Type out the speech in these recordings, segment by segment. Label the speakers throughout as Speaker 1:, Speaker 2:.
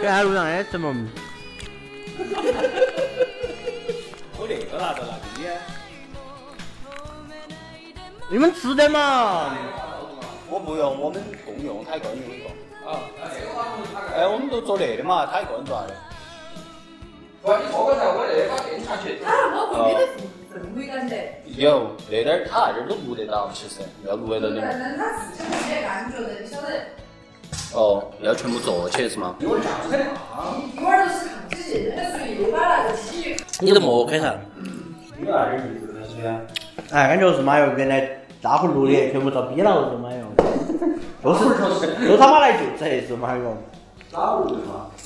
Speaker 1: 给俺路上哎怎么？
Speaker 2: 我那个拿着了，你
Speaker 1: 们吃的嘛？
Speaker 2: 我不用，我们共用，他一个人用一个。啊。哎，我们都做那的嘛，他一个人做的。
Speaker 3: 喂，你错刚才我那个把电插去。
Speaker 4: 啊，我后面的氛氛围感的。
Speaker 2: 有那点儿，他那点儿都录得到，其实要录得到的。
Speaker 4: 但他自己后面感觉的，你晓得，
Speaker 2: 哦，要全部做起是吗？
Speaker 1: 你都莫开上。
Speaker 2: 有那点意思，是不是？
Speaker 1: 哎，感觉是妈哟，原来大伙录的全部遭逼了是妈哟，都是都他妈来就这是妈哟？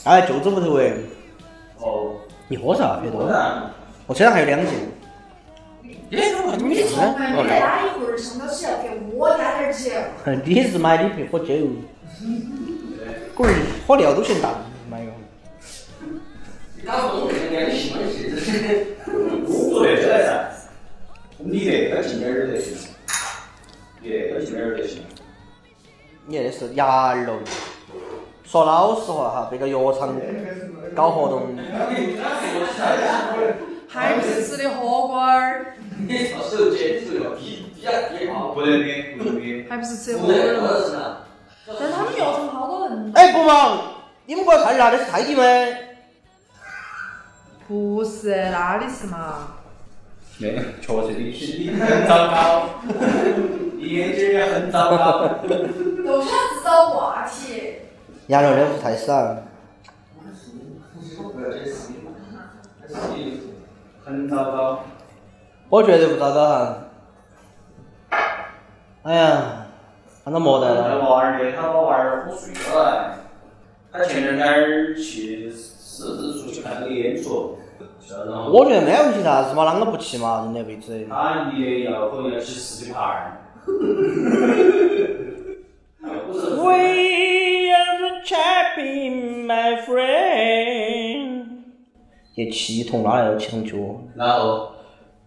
Speaker 1: 哎就这屋头哎，
Speaker 2: 哦。
Speaker 1: 你喝啥？别多，
Speaker 2: 然。
Speaker 1: 我车上还有两斤。
Speaker 4: 你从来没拉一会儿，上到起要给我加点钱。
Speaker 1: 你是妈你别喝酒，滚儿喝尿都嫌大，妈哟。
Speaker 3: 打工那个你喜欢谁？
Speaker 2: 我做那个来噻，你那个进点儿就行，你那个进点儿就行。
Speaker 1: 你那是牙儿喽。说老实话哈，这个药厂搞活动，
Speaker 4: 还不是吃的火锅儿，
Speaker 3: 你到时候接你说要低低啊低啊。
Speaker 2: 不能比，不能比。
Speaker 4: 还不是吃的火锅儿。但他们药厂好多人。
Speaker 1: 哎不忙，你们过来看一下，那是泰迪吗？
Speaker 4: 不是，哪里是嘛？
Speaker 2: 那确实你是你很糟糕，你眼睛也很糟糕。
Speaker 4: 都想制造话题。
Speaker 1: 羊肉的不太少。
Speaker 2: 很糟糕。
Speaker 1: 我觉得不糟糕哈。哎呀，看到莫得
Speaker 2: 那
Speaker 1: 了。
Speaker 2: 娃儿的，他把娃儿喝睡了。他前两天儿去狮子出去看那个演出，
Speaker 1: 我觉得没问题啥子嘛，啷个不去嘛？人家位置。
Speaker 2: 他离的要可能要去十几盘儿。
Speaker 1: We are the champion, my friend。也七筒拉来了，气筒脚。
Speaker 2: 然后，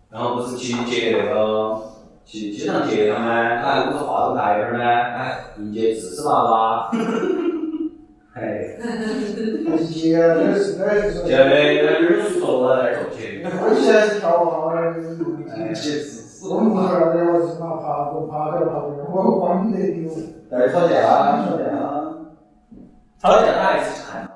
Speaker 2: 然后不是去接那个去机场接他们，哎，不是话筒大一点儿吗？哎，迎接四十娃娃。哎，
Speaker 5: 接那是那是说。我现在是跳好的，我们不是那儿我是爬爬过爬点爬点，我光得丢。
Speaker 2: 在吵架，吵架，吵架他还是去看。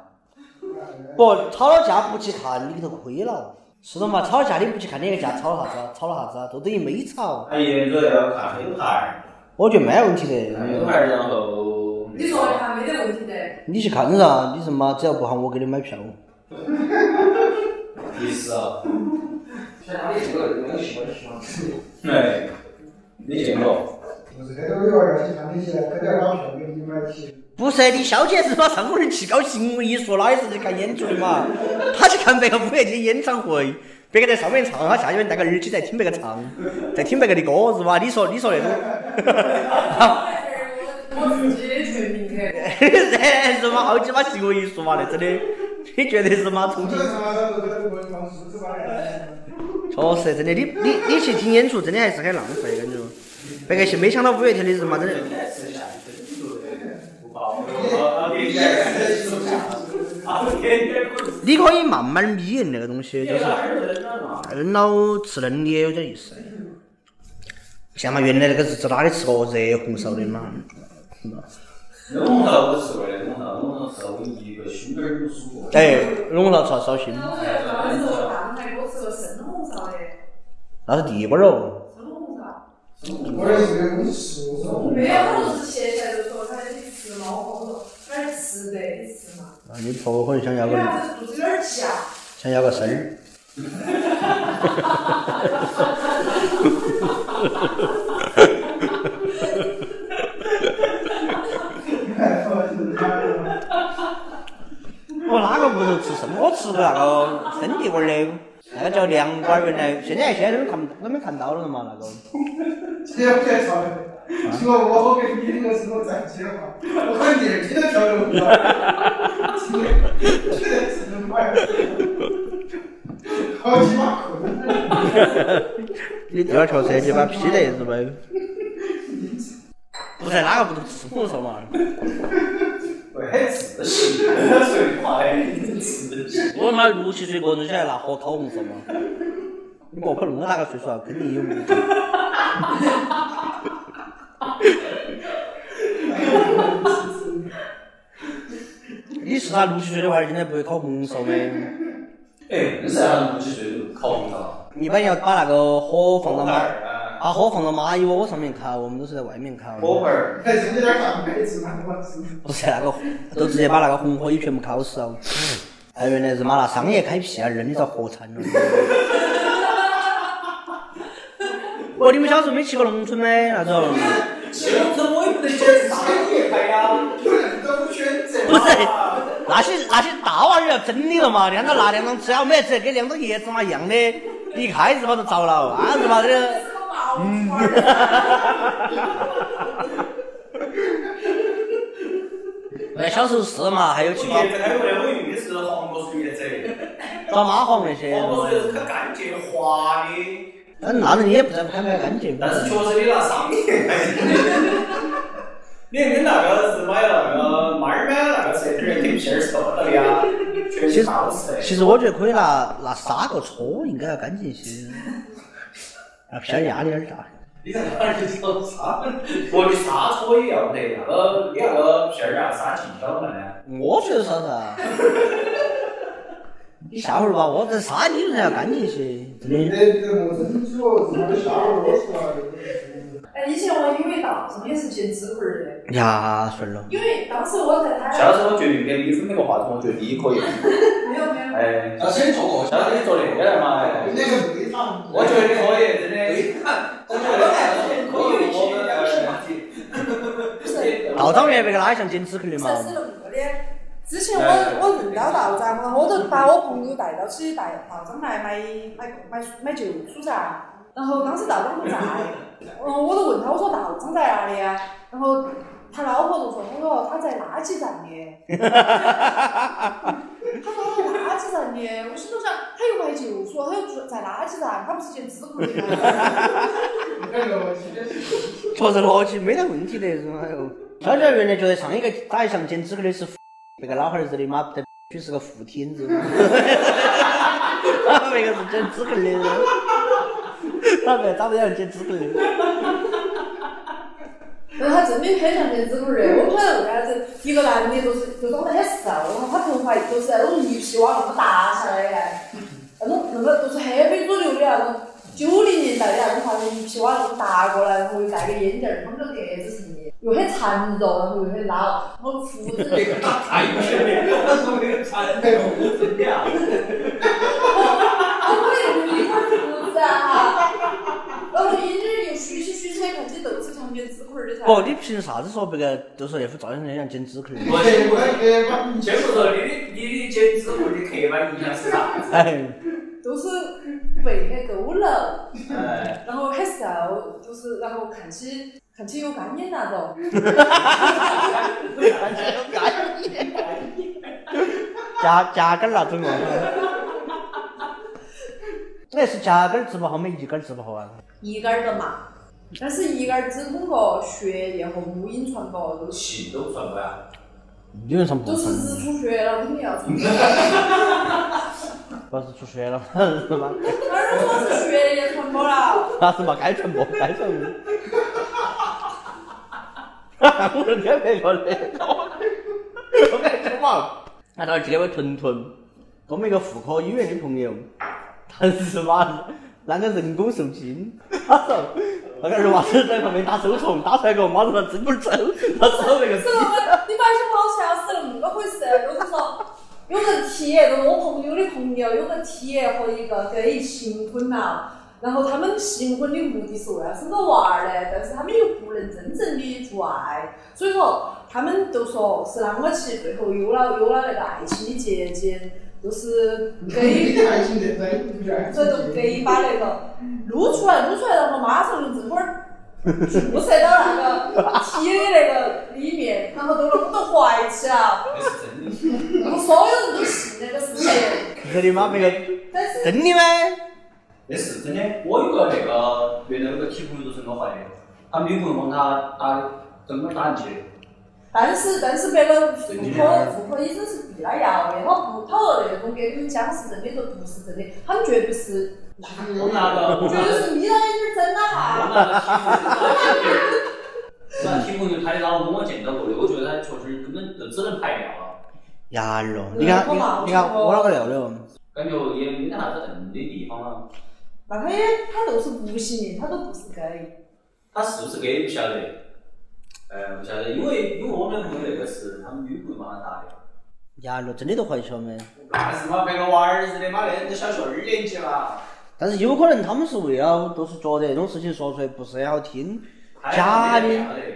Speaker 1: 不，吵了架不去看，你里头亏了。是的嘛，吵架你不去看哪个架吵了啥子啊？吵了啥子啊？都等于没吵。
Speaker 2: 他沿着要看黑牌，
Speaker 1: 我觉得没问题的。
Speaker 2: 看黑牌，然后
Speaker 4: 你说的还没得问题的。
Speaker 1: 你去看噻，你什么只要不喊我给你买票。
Speaker 2: 意思啊，
Speaker 3: 像他的这个那个喜欢喜欢吃。
Speaker 2: 哎，你见过？
Speaker 5: 不是，那个有儿要去看那些，他要把票给你买起。
Speaker 1: 不是，你小姐是把上个人气高兴，我一说哪也是去看演出的嘛？他去看别个五月天演唱会，别个在上面唱，他下面戴个耳机在听别个唱，在听别个的歌是吧？你说你说那种，
Speaker 4: 我自己
Speaker 1: 嘛好鸡巴行为艺术嘛？那真的，你觉得是嘛？重庆。确实真的，你你你去听演出真的还是。很浪费，感觉。别个去没想到五月天的人嘛，真的。你可以慢慢眯那个东西，就是扔了吃嫩的也有点意思。像嘛原来那个日子哪里吃过热红烧的嘛？是吧？
Speaker 2: 冷红烧我吃过的，冷红烧，冷红烧吃了我一个心根儿都舒服。
Speaker 1: 哎，红烧烧心，
Speaker 4: 那，
Speaker 1: 是地瓜肉。
Speaker 4: 生红烧。没有，他都是切下来就说他你吃的，你吃嘛。
Speaker 1: 啊你婆婆可能想要个
Speaker 4: 因为啥子肚子有点急啊？
Speaker 1: 想要个孙儿。我哪个屋头吃什么？我吃的那个生地瓜儿的，那个叫凉瓜儿，原来现在现在都看都没看到了嘛那个。
Speaker 5: 这要介绍的。如果我跟你那个时候在一起的话，我可能年纪都跳楼了。绝对是能买。好几把困。
Speaker 1: 你第二条车你把劈得是不？不是哪个不都吃我说嘛？
Speaker 2: 会自信，说话的自信。
Speaker 1: 我他妈六七岁个人起来拿火烤红烧嘛？你不可能我哪个岁数啊？肯定有目的。你是他六七岁的娃儿，现在不会烤红烧的。
Speaker 2: 哎，啥六七岁就烤红烧？
Speaker 1: 一般要把那个火放到马，
Speaker 2: 啊，
Speaker 1: 把火放到蚂蚁窝上面烤，我们都是在外面烤。
Speaker 2: 火盆儿。
Speaker 5: 还是有点。
Speaker 1: 不是那个，都直接把那个红火蚁全部烤死了。哎，原来是妈那商业开辟啊，认你遭火惨了。哦，你们小时候没去过农村吗？那种？
Speaker 2: 去农村我也不呀。
Speaker 5: 有那种选择。
Speaker 1: 不是，那些那些大娃儿要整你了嘛？两个拿两张纸啊，每次跟两张叶子嘛一样的，一开始把都着了，啊是嘛的。
Speaker 4: 是个毛花儿。
Speaker 1: 哎，小时候是嘛，还有去抓
Speaker 2: 叶子还有那我用的是黄果树叶子，
Speaker 1: 抓蚂蟥那些。
Speaker 2: 黄果树叶子可干净滑的，
Speaker 1: 嗯，那人也不在乎干不干净。
Speaker 2: 但是确实你拿商业开你跟那个是买了那个猫儿买那个舌头儿跟皮儿是的呀，全是好吃的。
Speaker 1: 其实我觉得可以拿拿砂锅搓，应该要干净一些。那片儿压力有点大。
Speaker 2: 你在哪儿去找沙？我的沙搓也要得，那个你那个片儿啊，沙进晓得呢。
Speaker 1: 我觉得啥子？你下回儿吧，我这沙理论上要干净些，真
Speaker 5: 你
Speaker 1: 的。
Speaker 5: 这下午我出来。
Speaker 4: 哎，以前我有一道上也是煎纸棍儿的，
Speaker 1: 呀，顺了。
Speaker 4: 因为当时我在他
Speaker 2: 下次我决定给李峰那个话筒，我觉得你可以。
Speaker 4: 没有没有，
Speaker 2: 哎，
Speaker 3: 要先做过，
Speaker 2: 下次你做那个来嘛。哎
Speaker 5: 那个。
Speaker 2: 我觉得你可以，真的。
Speaker 3: 我觉得可以，我们两个问题。
Speaker 4: 不是。
Speaker 1: 道长原别个哪像剪纸壳的嘛？
Speaker 4: 之前我我认到道长，然后我就把我朋友带到起带道长来买买买买旧书噻。然后当时道长不在，然后我就问他，我说道长在哪里啊？然后他老婆就说，他说 他在垃圾站的。他说他在垃圾站的，我心头想，他又卖旧书，他又住在垃圾站，他不是捡纸壳的吗？
Speaker 1: 确实逻辑没得问题的，是嘛哟。小娇原来觉得上一个打一项剪纸壳的是那个老汉儿日的嘛，这必须是个副厅子。他那个是剪纸壳的，他那个长得像剪纸壳的。
Speaker 4: 然后他真的很像剪纸棍儿的，我不晓得为啥子，一个男的就是就长得很瘦，然后他头发就是那种驴皮往那么搭下来的，那种那个就是黑黑左右的那种九零年代的那种发型，驴皮往那么搭过来，然后又戴个眼镜儿，他们这个格子又很缠肉，然后又很拉，然后胡子，
Speaker 2: 太远了，他说那个传统真的啊。
Speaker 4: 我没有一块胡子啊，然后眼镜儿又虚起虚起来，看起都是像剪纸的噻。
Speaker 1: 不，你凭啥子说别个都说那副照相像剪纸壳的？
Speaker 2: 我先我先不说你的你的剪纸壳的刻板印象是啥子？
Speaker 1: 哎，
Speaker 4: 都是背很佝偻，
Speaker 2: 哎，
Speaker 4: 然后很瘦，就是然后看起看起有干眼那种。
Speaker 1: 夹夹根儿那种哦。那是夹根儿治不好，没一根儿治不好啊。
Speaker 4: 一根儿的嘛，但是一根儿只通过血液和母婴传播，都是
Speaker 2: 气都传播呀。
Speaker 1: 有人上不
Speaker 4: 都是日出血了，肯定要传播。
Speaker 1: 不是出血了，是吗？
Speaker 4: 哪儿说是血液传播了？
Speaker 1: 那是嘛，该传播，该传播。我说天别个的，我感觉嘛，那到今天我屯屯，我们一个妇科医院的朋友，他是嘛，那个人工受精，他说，那个儿娃子在旁边打手虫，打出来个，妈子他真不抽，他抽那个。
Speaker 4: 是我，你把些毛吓死了，恁么回事？就是说。有人体验，就是我朋友的朋友，有人体验和一个在一起新婚了。然后他们行婚的目的是为了生个娃儿嘞，但是他们又不能真正的做爱，所以说他们都说是啷个去最后有了有了那个爱情的结晶，就是
Speaker 5: 你
Speaker 4: gay
Speaker 5: 的爱情在在不在？
Speaker 4: 所以就给把那个撸出来，撸出来，然后马上用这会儿注射到那个体的那个里面，然后都弄都怀起了，
Speaker 2: 那是真的。
Speaker 4: 然后所有人都信那个事情，
Speaker 1: 真的吗？那个
Speaker 4: 但是
Speaker 1: 真的吗？
Speaker 2: 那是真的。我有个那个原来有个体朋友都是我怀的，他女朋友帮他打根本打进去的。
Speaker 4: 但是但是别个妇科妇科医生是避了药的，他不讨论那种给你们讲是真的都不是真的，他们绝不是
Speaker 2: 我那个，
Speaker 4: 绝对是眯到眼睛睁了
Speaker 2: 我
Speaker 4: 哈。
Speaker 2: 那个体朋友，我那体朋友拍的老公我见到过的，我觉得他确实根本就只能排尿了，
Speaker 1: 呀喽，你看你看你看我那个料料，
Speaker 2: 感觉也没得啥子硬的地方了。
Speaker 4: 那他也他就是无性恋，他都不是 gay。
Speaker 2: 他是不是 gay 不晓得，呃，不晓得，因为因为我们朋友那个是他们女朋友帮他打的。
Speaker 1: 呀喽，真的都怀起了没？
Speaker 3: 那是嘛，别个娃儿子的嘛，那人都小学二年级了。
Speaker 1: 但是有可能他们是为了，就是觉得这种事情说出来不是很好听，
Speaker 2: 他
Speaker 1: 假的，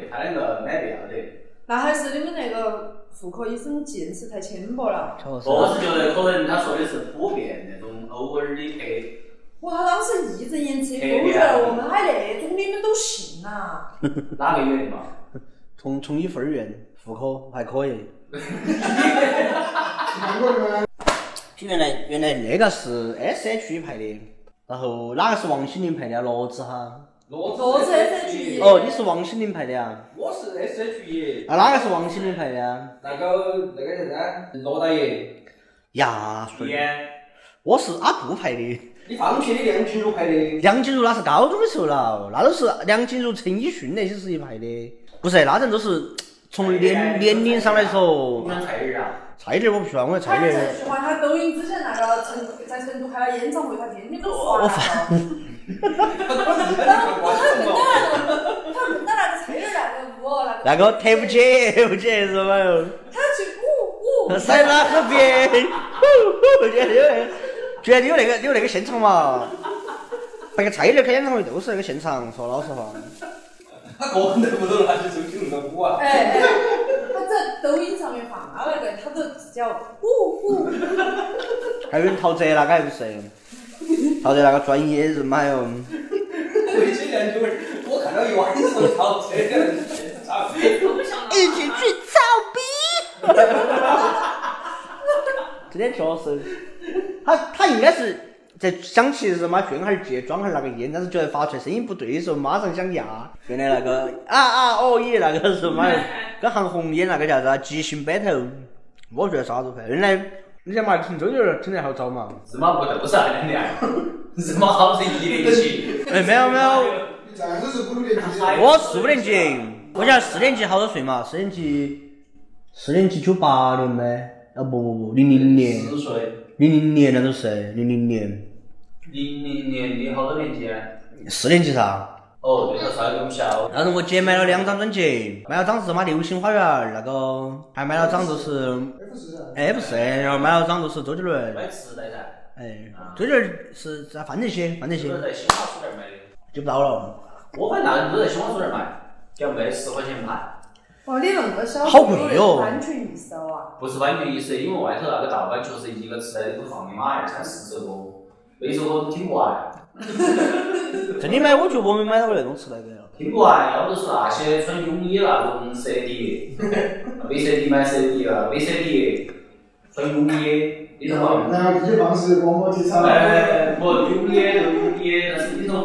Speaker 2: 他那个没必要的。
Speaker 4: 那还是你们那个妇科医生见识太浅薄了。
Speaker 1: 确实。
Speaker 2: 我是觉得可能他说的是普遍那种偶尔的黑，
Speaker 4: 哇，他当时义正言辞地否决了我们，还那种你们都信呐、
Speaker 2: 哪个院的嘛？
Speaker 1: 从从一分儿院妇科还可以。原来原来那个是 S H E 拍的，然后哪个是王心凌拍的啊？骡子哈。
Speaker 3: 骡
Speaker 4: 骡子 SHE
Speaker 1: 哦，你是王心凌拍的啊？
Speaker 3: 我是 S H E，
Speaker 1: 啊，哪个是王心凌拍的啊？
Speaker 3: 那个那个啥子，罗大爷，
Speaker 1: 呀，顺。
Speaker 2: 烟，
Speaker 1: 我是阿布拍的。
Speaker 3: 你放屁的梁静茹拍的，
Speaker 1: 梁静茹那是高中的时候了，那都是梁静茹、陈奕迅那些时期拍的，不是那阵都是从年年龄上来说
Speaker 2: 你，们蔡依林啊？
Speaker 1: 蔡依林我不喜欢，我蔡
Speaker 4: 他
Speaker 1: 依林
Speaker 4: 这句话，他抖音之前那个成在成都开了演唱会，他天天都刷
Speaker 1: 我
Speaker 4: 那个。然后我他跟到那个，他跟到那个蔡依林那个舞，那个
Speaker 1: 那个抬不起，抬不起是嘛哟？
Speaker 4: 他去舞舞，
Speaker 1: 塞纳河边，呼呼，居然有那，居然有那个有那个现场嘛？那个蔡依林开演唱会就是那个现场，说老实话。
Speaker 3: 他个人都不懂拿起周杰伦的舞啊。
Speaker 4: 哎哎，他在抖音上面放那个，他都自己要舞舞。
Speaker 1: 还有人陶喆那个还不是？陶喆那个专业人嘛哟。
Speaker 3: 回去研究，我看到一晚上陶喆的。
Speaker 1: 一起去操逼。今天确实，他他应该是在想起什么炫哈儿借装哈儿那个烟，但是觉得发出来声音不对的时候，马上想压。原来那个啊啊哦耶，那个是嘛，跟韩红演那个叫啥即兴 battle，我觉得啥子牌。原来你想嘛，听周杰伦听得好早嘛。
Speaker 2: 日妈不都是那两年？日妈 好是一年级。
Speaker 1: 哎，没有没有，
Speaker 5: 你这样子是五六年级，
Speaker 1: 我四五年级，我想四年级好多岁嘛？四年级，四年级九八年呗？啊不不不，零零年。
Speaker 2: 四岁。
Speaker 1: 零零年那都是零零年，
Speaker 2: 零零年你好多年级啊？
Speaker 1: 四年级噻。
Speaker 2: 哦，对头，稍微比我们小。
Speaker 1: 那时候我姐买了两张专辑，买了张是什么《流星花园》那个，还买了张就是
Speaker 5: F 四噻。
Speaker 1: 哎不是，然后买了张就是周杰伦，
Speaker 2: 买磁带噻。
Speaker 1: 哎，周杰伦是在范德西，范德西
Speaker 2: 在新华书店买的。
Speaker 1: 就不到了。
Speaker 2: 我反正那都在新华书店买，要卖十块钱盘。
Speaker 4: 哇，你恁个小，
Speaker 1: 好贵哦
Speaker 4: 版权意识啊！
Speaker 2: 不是版权意思，因为外头 那个盗版确实一个磁带里头放的嘛，二三十首歌，每首歌都听不完，
Speaker 1: 真的买，我觉得我没买到过那种磁带的。
Speaker 2: 听不完，要不是那些穿泳衣那种 CD，VCD 买 CD 了，VCD 穿泳衣里头放。
Speaker 5: 然后地方是广播体操。
Speaker 2: 哎，不，泳衣就泳衣，但是里头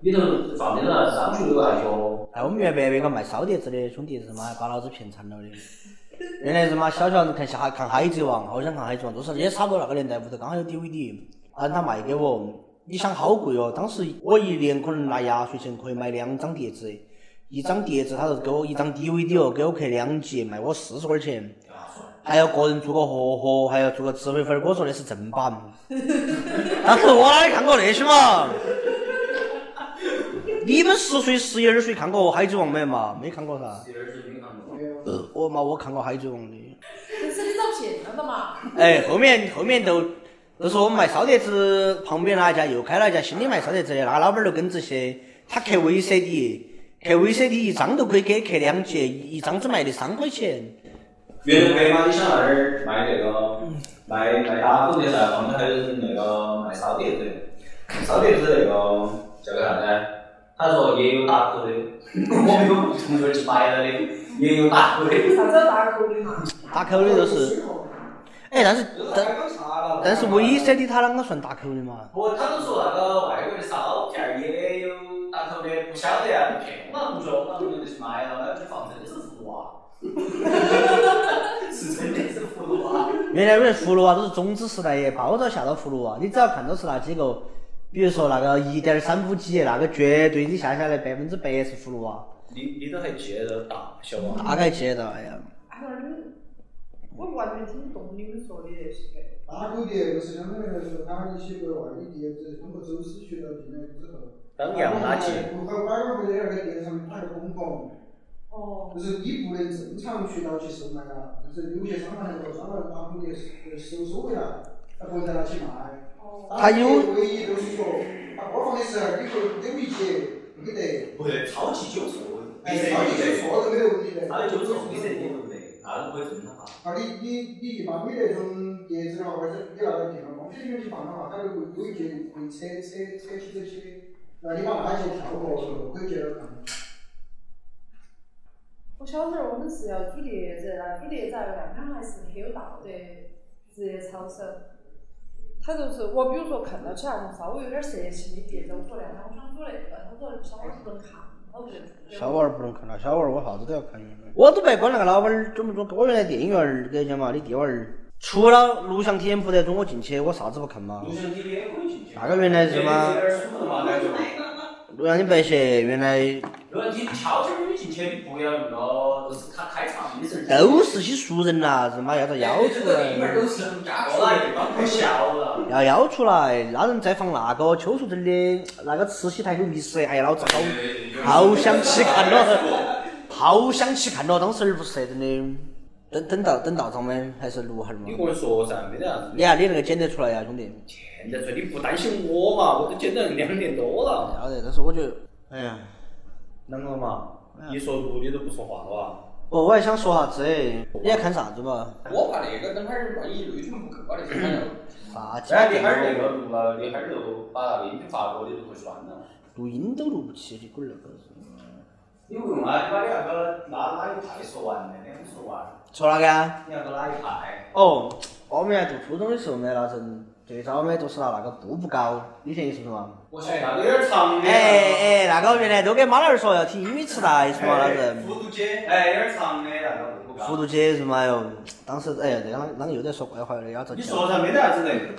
Speaker 2: 里头放的那张学友那些。
Speaker 1: 哎，我们原来那个卖烧碟子的兄弟是嘛，把老子骗惨了的。原来是嘛，小小子看下看海贼王，好想看海贼王，都是也差不多那个年代，屋头刚好有 DVD，喊他卖给我。你想好贵哦，当时我一年可能拿压岁钱可以买两张碟子，一张碟子他是给我一张 DVD 哦，给我刻两集，卖我四十块钱。还要个人做个盒盒，还要做个智慧分儿，我说的是正版。当时我哪里看过那些嘛？你们十岁、十一二岁看过《海贼王》没嘛？没看过噻。
Speaker 2: 第二是没看过。
Speaker 1: 呃，我嘛，我看过《海贼王》的。
Speaker 4: 但是你遭骗了的嘛？
Speaker 1: 哎，后面后面都就是我们卖烧碟子旁边那一家又开了一家新的卖烧碟子的，那个老板儿就耿直些，他刻 VCD，刻 VCD 一张都可以给刻两节，一一张只卖的三块钱。
Speaker 2: 原来北嘛，你想那儿卖那个卖卖打口的噻，旁边还有那个卖烧碟子的，烧碟子那个叫个啥子？他说也有打口的，我们有同学去买了的，也有打口的。
Speaker 4: 啥子大口的嘛？
Speaker 1: 打口的都是，哎，但是但
Speaker 3: 刚查了。
Speaker 1: 但是 VCD 它啷个算打口的嘛？
Speaker 2: 不，他都说那个外国的烧片儿也有打口的，不晓得啊，骗我们同学，我们同学就去买了，那就放真的是葫芦娃，是真的是葫芦娃。
Speaker 1: 原来我们葫芦娃都是种子时代也，包着下到葫芦娃，你只要看到是那几个，比如说那个一点三五几，那个绝对你下下来百分之百是葫芦娃，
Speaker 2: 你你都还记得到大小啊？
Speaker 1: 大概记得，哎呀，
Speaker 4: 哎呀，你我完全听不懂你们说的那些。
Speaker 5: 打口碟就是相当于来说，它一些国外的碟子通过走私渠道进来之后，
Speaker 2: 当样垃圾。
Speaker 5: 不好拐弯回来那个碟上面打个孔孔，
Speaker 4: 哦。
Speaker 5: 就是你不能正常渠道去售卖啊，就是有些商贩那个商贩把你的收收回来，他不再拿去卖。
Speaker 1: 他有
Speaker 5: 唯一就是说，他播放的时候你会有一节不给得，
Speaker 2: 不得超级纠错，
Speaker 5: 超级纠错都没得问题的。
Speaker 2: 超级纠错，你这你不得，那都可以正常化。
Speaker 5: 啊，你你你一般你那种碟子的话，或者你那个电脑光片里面去放的话，它就会有一节会扯扯扯起这些，那你把那些跳过就可以接着看。
Speaker 4: 我小时候我们是要煮碟子，那煮碟子那个亮亮还是很有道的，直接抄手。他就是我，比如说看到起那种稍微有点色情的碟子，我说亮亮，我想做那个，他说小娃儿不能看，我不能煮。
Speaker 1: 小娃儿不能看了，小娃儿我啥子都要看。我都不管那个老板儿准不准，我原来电影院儿跟你讲嘛，你弟娃儿除了录像体验不得准我进去，我啥子不看嘛。
Speaker 2: 录像厅也可以进去。
Speaker 1: 那个原来是嘛
Speaker 2: 有点舒服嘛，感觉。
Speaker 1: 录像机白写，原来
Speaker 2: 录像机悄悄的进去，你不要那个，就是他开场的时候。
Speaker 1: 都是些熟人呐，日妈要遭邀出来。
Speaker 2: 了。
Speaker 1: 要邀出来，那人再放那个邱淑贞的那个慈禧太后密室，哎呀，老子好好想去看了，好想去看了，当时儿不是真的。等等到等到咱们还是录哈儿嘛
Speaker 2: 你。跟我说噻，没得啥子。
Speaker 1: 你看你那个剪得出来呀，兄弟。
Speaker 2: 剪得出来你不担心我嘛？我都剪了两年多了。
Speaker 1: 要得，但是我觉得，哎呀，
Speaker 2: 啷个嘛？一说录你都不说话了哇？
Speaker 1: 哦，我还想说啥子？你在看啥子嘛？
Speaker 3: 我怕那个等会儿万一内存不够啊，那些。
Speaker 1: 啥
Speaker 2: 哎，你哈儿那个录了，你哈儿就把那个音频发过，你就不算了。
Speaker 1: 录音都录不起，你滚那个是。
Speaker 2: 你不用啊，你把你那个哪哪一派说完了，两个说完。
Speaker 1: 说哪个啊？
Speaker 2: 你那个哪一派？
Speaker 1: 哦，我们原来读初中的时候呢，那阵最早呢都是拿那个步步高，你晓得意思不嘛？
Speaker 2: 我晓得那个有点长的。
Speaker 1: 哎哎，那个原来都给妈老汉儿说要听英语磁带是嘛？那阵
Speaker 2: 复读机，哎，有点长的那个步步高。
Speaker 1: 复读机是嘛哟？当时哎呀，这个啷啷个又在说怪话了？要遭
Speaker 2: 你说噻，没得啥子人。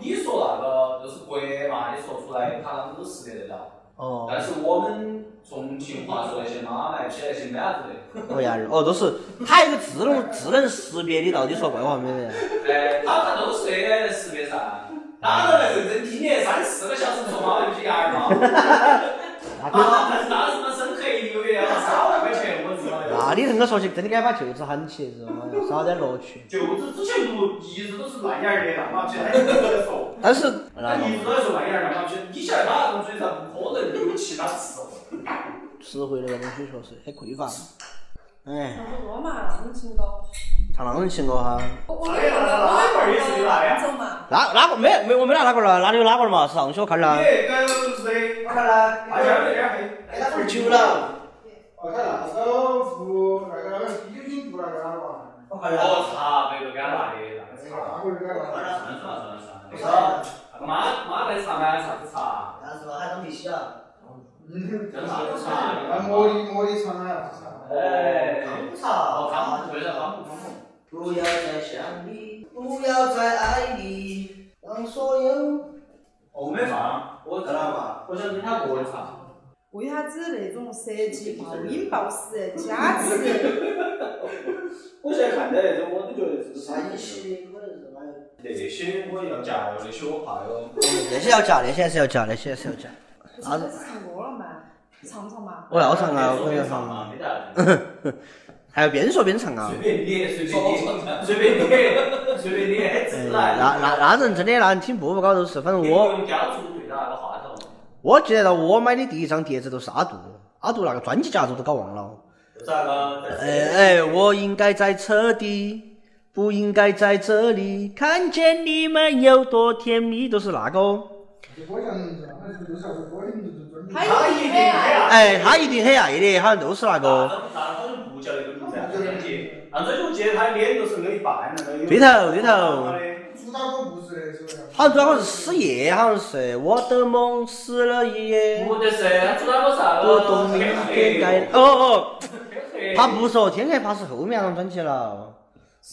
Speaker 2: 你说那个就是国嘛，你说出来他啷个都识别得到。
Speaker 1: 哦，
Speaker 2: 但是我们重庆话说那些妈卖批那些没啥子的。
Speaker 1: 哦呀哦，都是它有个智能智能识别你到底说怪话没得？
Speaker 2: 哎，它它都是 AI 识别噻。哪个来，认真听你三四个小时说妈卖批伢儿嘛。啊，那什么深刻一个月要三万块钱，我知道的。
Speaker 1: 那你恁个说起，真的该把舅子喊起，是嘛？少点乐趣。
Speaker 2: 舅子之前录一直都是烂眼儿的烂马屁，他一直都在说。
Speaker 1: 但是，
Speaker 2: 他一直都在说烂眼儿烂马屁，你晓得他那种嘴上不可能有其他词汇。
Speaker 1: 词汇那个东西确实很匮乏。哎，
Speaker 4: 唱首歌嘛，浪人情歌。
Speaker 1: 唱浪人情歌哈。
Speaker 4: 我我没看到，我没看到，走嘛。
Speaker 1: 哪哪个没没我没拿哪个了？哪里有哪个了嘛？上去我看
Speaker 5: 我看了。哎，他不是酒了。我看那个服那个那个啤酒精度那个哪个嘛？
Speaker 1: 我
Speaker 2: 哦，茶杯都给他拿的，那个茶。了算了算了算。不是，那个妈妈来茶买啥子茶？
Speaker 1: 那是还当没洗啊。
Speaker 5: 嗯，
Speaker 2: 真啥 子茶？
Speaker 5: 那茉莉茉莉茶啊。
Speaker 2: 哎，
Speaker 1: 康茶。
Speaker 2: 哦，康对了，康姆康姆。
Speaker 1: 不要再想你，不要再爱你，让所有。
Speaker 2: 哦，没放，我
Speaker 1: 在哪嘛？
Speaker 2: 我想听他国的茶。
Speaker 4: 为啥子那种设计暴饮暴食、加持？
Speaker 2: 我现在看到那种，我都觉得是
Speaker 1: 啥一些可能是？
Speaker 2: 那些我要加哟，那些我怕哟。
Speaker 1: 那些要加，那些还是要加，那些还是要加。
Speaker 4: 啥子唱歌了嘛？唱不唱嘛？
Speaker 1: 我要唱啊，我要唱
Speaker 2: 啊，没得啥子。
Speaker 1: 还要边说边唱啊。
Speaker 2: 随便你，随便你，随便你，随便你，很自然。
Speaker 1: 那那那人真的，那人听步步高头是，反正我
Speaker 2: 用标注对到那个话筒，
Speaker 1: 我记得到我买的第一张碟子都是阿杜，阿杜那个专辑夹子都搞忘了。
Speaker 2: 就是那个。
Speaker 1: 哎哎，我应该在车底，不应该在这里，看见你们有多甜蜜，都是那个。哎，他一定很爱的，好像都是那个。
Speaker 2: 那那他就不叫那个名字，专辑。按这就记得他脸都是有一半那个。
Speaker 1: 对头对头。
Speaker 5: 主打歌不是那首
Speaker 1: 好像主打歌是失业，好像是我的梦死了一夜。
Speaker 2: 不得是，他主打歌啥
Speaker 1: 不懂你应该。哦哦。他不说天黑，怕是后面那张专辑了。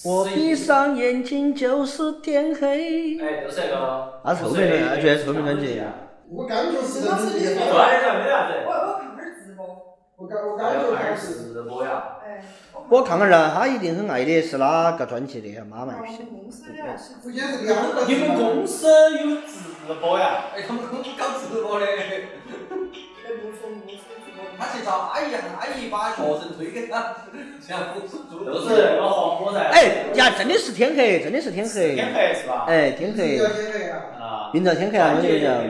Speaker 1: 我闭上眼睛就是天黑。
Speaker 2: 哎，就是那个。
Speaker 1: 那是后面的，绝对是后面专辑。
Speaker 5: 我感觉是。
Speaker 2: 专辑上没啥子。
Speaker 4: 我我看会儿直播。
Speaker 5: 我感我感觉
Speaker 2: 还是直播呀。
Speaker 4: 哎。
Speaker 1: 我看看了，他一定很爱的是哪个专辑的？妈卖批。
Speaker 2: 你们公司有直播呀？
Speaker 3: 哎，他们公司搞直播的。他去找阿姨，阿姨把学生推给他，像公司做。
Speaker 2: 都是那个黄。
Speaker 1: 哎呀，真的是天黑，真的是天黑。
Speaker 2: 天黑是吧？
Speaker 1: 哎，天黑。
Speaker 5: 名叫天黑啊。
Speaker 1: 我觉得。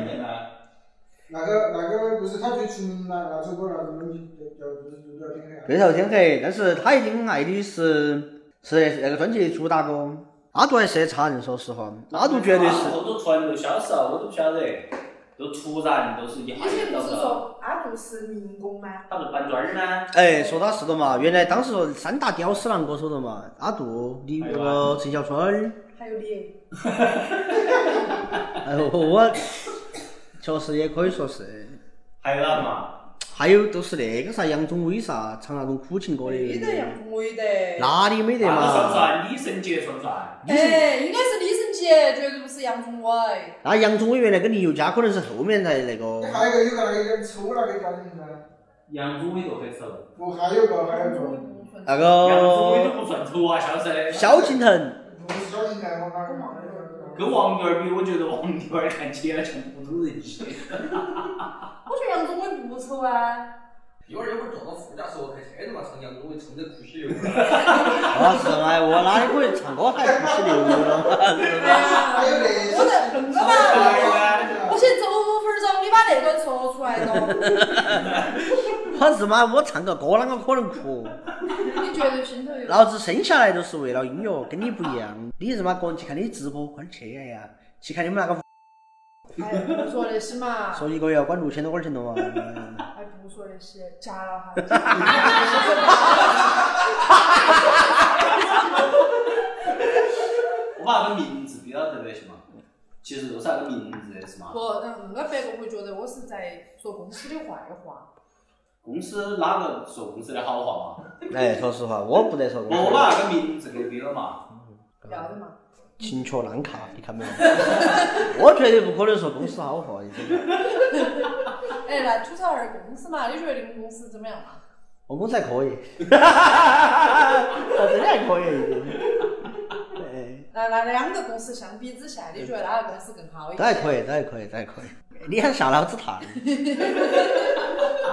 Speaker 5: 那个那个不是他最出名那那首歌那东西叫叫就是就叫天黑啊。
Speaker 1: 对头，天黑，但是他一定很爱的是是那个专辑的主打歌。阿杜还是差人，说实话，阿杜绝对是。
Speaker 2: 后头突然就消失了，我都不晓得。都突然都是一下
Speaker 4: 以前不是说阿杜是民工吗？
Speaker 2: 他是搬砖儿呢。
Speaker 1: 哎，说他是的嘛，原来当时说三大屌丝男歌手的嘛，阿杜、李那个陈小春。
Speaker 4: 还有你。
Speaker 1: 哎呦，我确实也可以说是。
Speaker 2: 还有哪个嘛？
Speaker 1: 还有就是那个啥杨宗纬啥唱那种苦情歌的。
Speaker 4: 没得杨宗纬的。
Speaker 1: 哪里没得嘛？
Speaker 2: 算不算？李圣杰算不算？
Speaker 4: 哎，应该是李圣杰，绝对不是杨宗纬。
Speaker 1: 那杨宗纬原来跟林宥嘉可能是后面才那个。
Speaker 5: 还有个有个那个有点丑那个叫什么名字？
Speaker 2: 杨宗纬都很丑。
Speaker 5: 不，还有个还有个。
Speaker 1: 那个。
Speaker 2: 杨宗纬都不算丑啊，笑死。
Speaker 1: 萧敬腾。
Speaker 5: 不是萧敬腾，我哪个嘛？
Speaker 2: 跟王源儿比，我觉得王源儿看起来像普通人些。
Speaker 4: 我觉得杨宗纬不丑啊。
Speaker 3: 一会儿一会儿坐到副驾驶，我开车子嘛，唱杨宗纬唱的酷
Speaker 1: 是哎，我哪里可以唱歌还酷了？
Speaker 5: 还有那。
Speaker 4: 我在那个嘛，我先走五分钟，你把那段说出来
Speaker 1: 咯。我日妈，我唱个歌啷个可能哭？
Speaker 4: 你绝对心头有。
Speaker 1: 老子生下来就是为了音乐，跟你不一样。你日妈个人去看你直播，快点去呀！去看你们那个。
Speaker 4: 哎，不说那些嘛。
Speaker 1: 说一个月要管六千多块钱的嘛。
Speaker 4: 哎，不说那些，加了哈。
Speaker 2: 我把那个名字标到这边去嘛，其实都是那个名字是吗？
Speaker 4: 不，那别个会觉得我是在说公司的坏话。
Speaker 2: 公司哪个说公司的好话嘛？
Speaker 1: 哎，说实话，我不得说公司。
Speaker 2: 我把那个名字给标了嘛。
Speaker 4: 要的嘛。
Speaker 1: 情趣烂卡，你看没有？我绝对不可能说公司好话，你知道
Speaker 4: 哎，那吐槽下公司嘛？你觉得你们公司怎么样嘛？
Speaker 1: 我公司还可以，真的还可以。
Speaker 4: 那那两个公司相比之下，你觉得哪个公司更好一点？
Speaker 1: 都还可以，都还可以，都还可以。你还下老子台？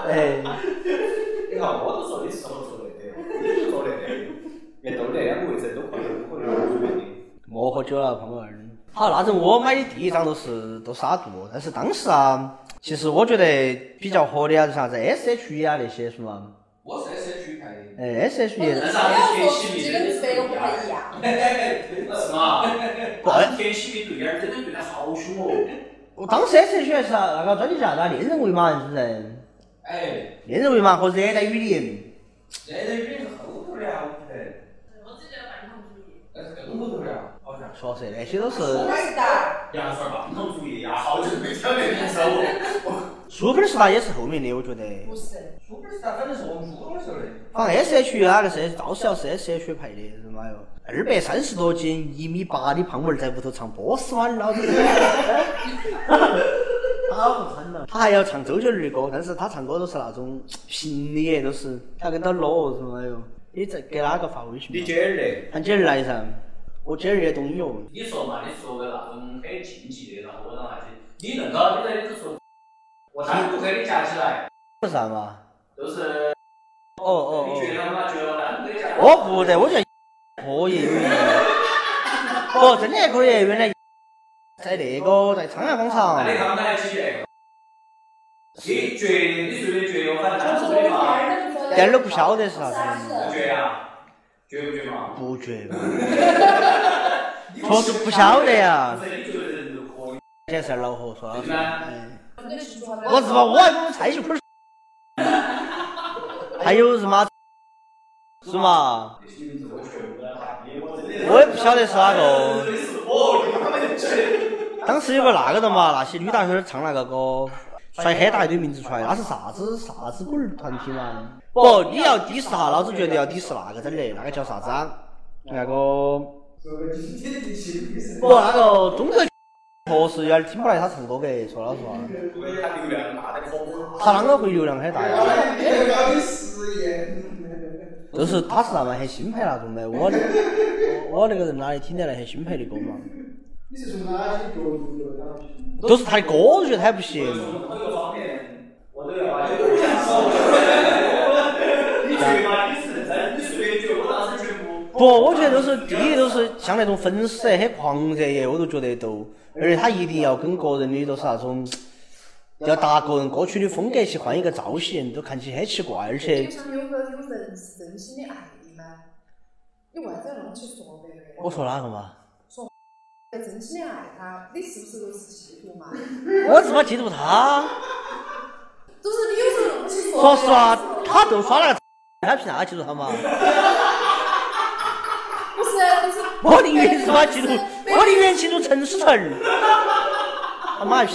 Speaker 1: 哎，
Speaker 2: 你看我都说你是说说的，说的，哎，都那两个位置都可以，可以随便的。
Speaker 1: 莫喝酒了，胖妹儿。好，那阵我买的第一张都是都是阿杜，但是当时啊，其实我觉得比较火的啊是啥子？S.H.E 啊那些是吗？哎，S.H.E。
Speaker 4: 不要说自己跟别个不太一样。
Speaker 2: 是吗？不，田曦的对眼真的对他好凶哦。
Speaker 1: 我当时 S.H.E 是那个专辑叫啥子？恋人未满是不是？
Speaker 3: 哎。
Speaker 1: 恋人未满和热带雨林。
Speaker 3: 热带雨林是后头的啊，我觉得。我只记得半糖主义。那是更后头的啊。
Speaker 1: 说是那些都是。
Speaker 2: 杨帅棒棒主义呀，好久没听那名字了。
Speaker 1: 苏菲斯达也是后面的，我觉得。
Speaker 4: 不是，
Speaker 3: 苏菲斯达反正是我们初中时候的。
Speaker 1: 反正 S H 啊那个是，到时要是 S.H.E 派的，日妈哟？二百三十多斤，一米八的胖娃儿在屋头唱波斯湾，老子。好不惨了。他还要唱周杰伦的歌，但是他唱歌都是那种 平的，都是他跟他裸，日妈哟？你在给哪个发微信？
Speaker 2: 你姐儿的。
Speaker 1: 喊姐儿来噻。我今儿也懂音乐。
Speaker 2: 你说嘛？你说个那种很竞技的，然后我让那些，你恁个，你在里头说，我单独给你夹起来。
Speaker 1: 是啥嘛？
Speaker 2: 都是。
Speaker 1: 哦哦。
Speaker 2: 你觉得嘛？觉得
Speaker 1: 我不得，我觉得可以有意义。不，真的还可以。原来在那个在昌阳广场
Speaker 2: 那，你绝，你随便绝我反正当时的嘛，
Speaker 1: 点儿都不晓得是啥子，
Speaker 2: 绝啊，绝不绝嘛？
Speaker 1: 不绝，确实不晓得呀
Speaker 2: 这。是你觉得人都可以，
Speaker 1: 现在是恼火，说老实我知道，我还不如菜市口儿。还有日嘛？是嘛？
Speaker 2: 我
Speaker 1: 也不晓得是哪个。当时有个那个的嘛，那些女大学生唱那个歌，甩很大一堆名字出来，那是啥子啥子鬼儿团体嘛？不，你要鄙视哈，老子觉得要鄙视那个真的，那个叫啥子啊？那个不，那个中国确实有点听不来他唱歌给，说老实话，
Speaker 2: 他流量大得可怕。
Speaker 1: 他啷个会流量很大呀？就是他是那么很新派那种的，我我我那个人哪里听得来很新派的歌嘛？
Speaker 5: 你是从哪些角度有他们？
Speaker 1: 都是他的歌，我觉得他还不行。
Speaker 2: 从各个方面，我都要把这个讲熟。你绝嘛？你是认真，你随便绝，我当时全部。
Speaker 1: 不，我觉得都是第一都是像那种粉丝很狂热耶，我都觉得都，而且他一定要跟个人的都是那种，要搭个人歌曲的风格去换一个造型，都看起很奇怪，而且
Speaker 4: 有个有人是真心的爱你吗？你为啥子要弄起说别个？
Speaker 1: 我说哪个嘛？
Speaker 4: 真心的爱他，你是不是都是嫉妒嘛？
Speaker 1: 我怎么嫉妒他？
Speaker 4: 都是你有时候弄起说。
Speaker 1: 说实话，他就耍那 个，他凭啥嫉妒他嘛？
Speaker 4: 不是，就是。
Speaker 1: 我宁愿他妈嫉妒，我宁愿嫉妒陈思诚。他妈批！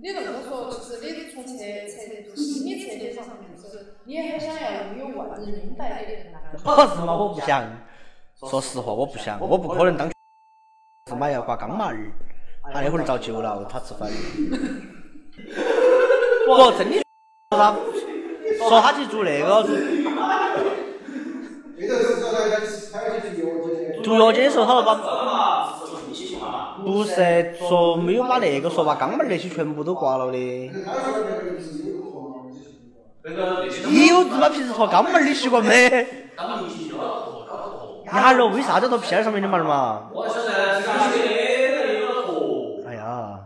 Speaker 4: 你那么说，就是你从策策就心理策略上面，就是你也很想要拥有万人拥戴的人那个。
Speaker 1: 我是嘛，我不想。说实话，我不想，我不可能当。是嘛要挂钢马儿，他那会儿遭救了，他吃饭。不，真的说他说他去做那个
Speaker 5: 这个是说他他要去药监。
Speaker 1: 做药监的时候，他就把，不是说没有把那个说把肛门那些全部都挂了的。你有他妈平时脱肛门的习惯没？
Speaker 2: 他们明星就要脱，搞脱。
Speaker 1: 呀喽，为啥子脱皮儿上面的嘛了嘛？哎呀，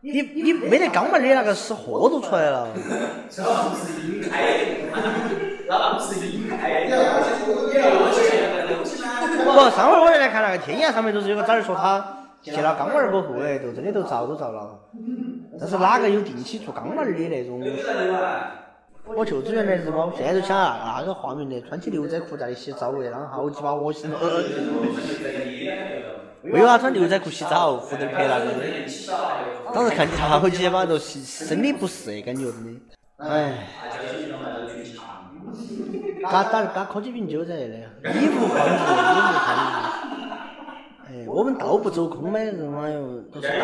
Speaker 1: 你你没得肛门的那个死货都出来了。
Speaker 2: 不是应该的，那不是应该的。
Speaker 5: 要去我
Speaker 2: 你要我去现在东西吗？
Speaker 1: 不，上回我来看那个天涯上面，都是有个崽儿说他去了肛门儿过后，哎，都真的都遭都遭了。但是哪个有定期做肛门儿的那种？我就只原来日嘛，现在都想那那个画面的，穿起牛仔裤在那洗澡，哎，那好鸡巴恶心哦。为啥穿牛仔裤洗澡？胡点儿拍那个。当时看起好鸡巴都是生理不适，感觉真的。哎，嘎打嘎科技病就在那里，以无匡无，以无匡无。哎，我们道不走空的人嘛哟，都是道。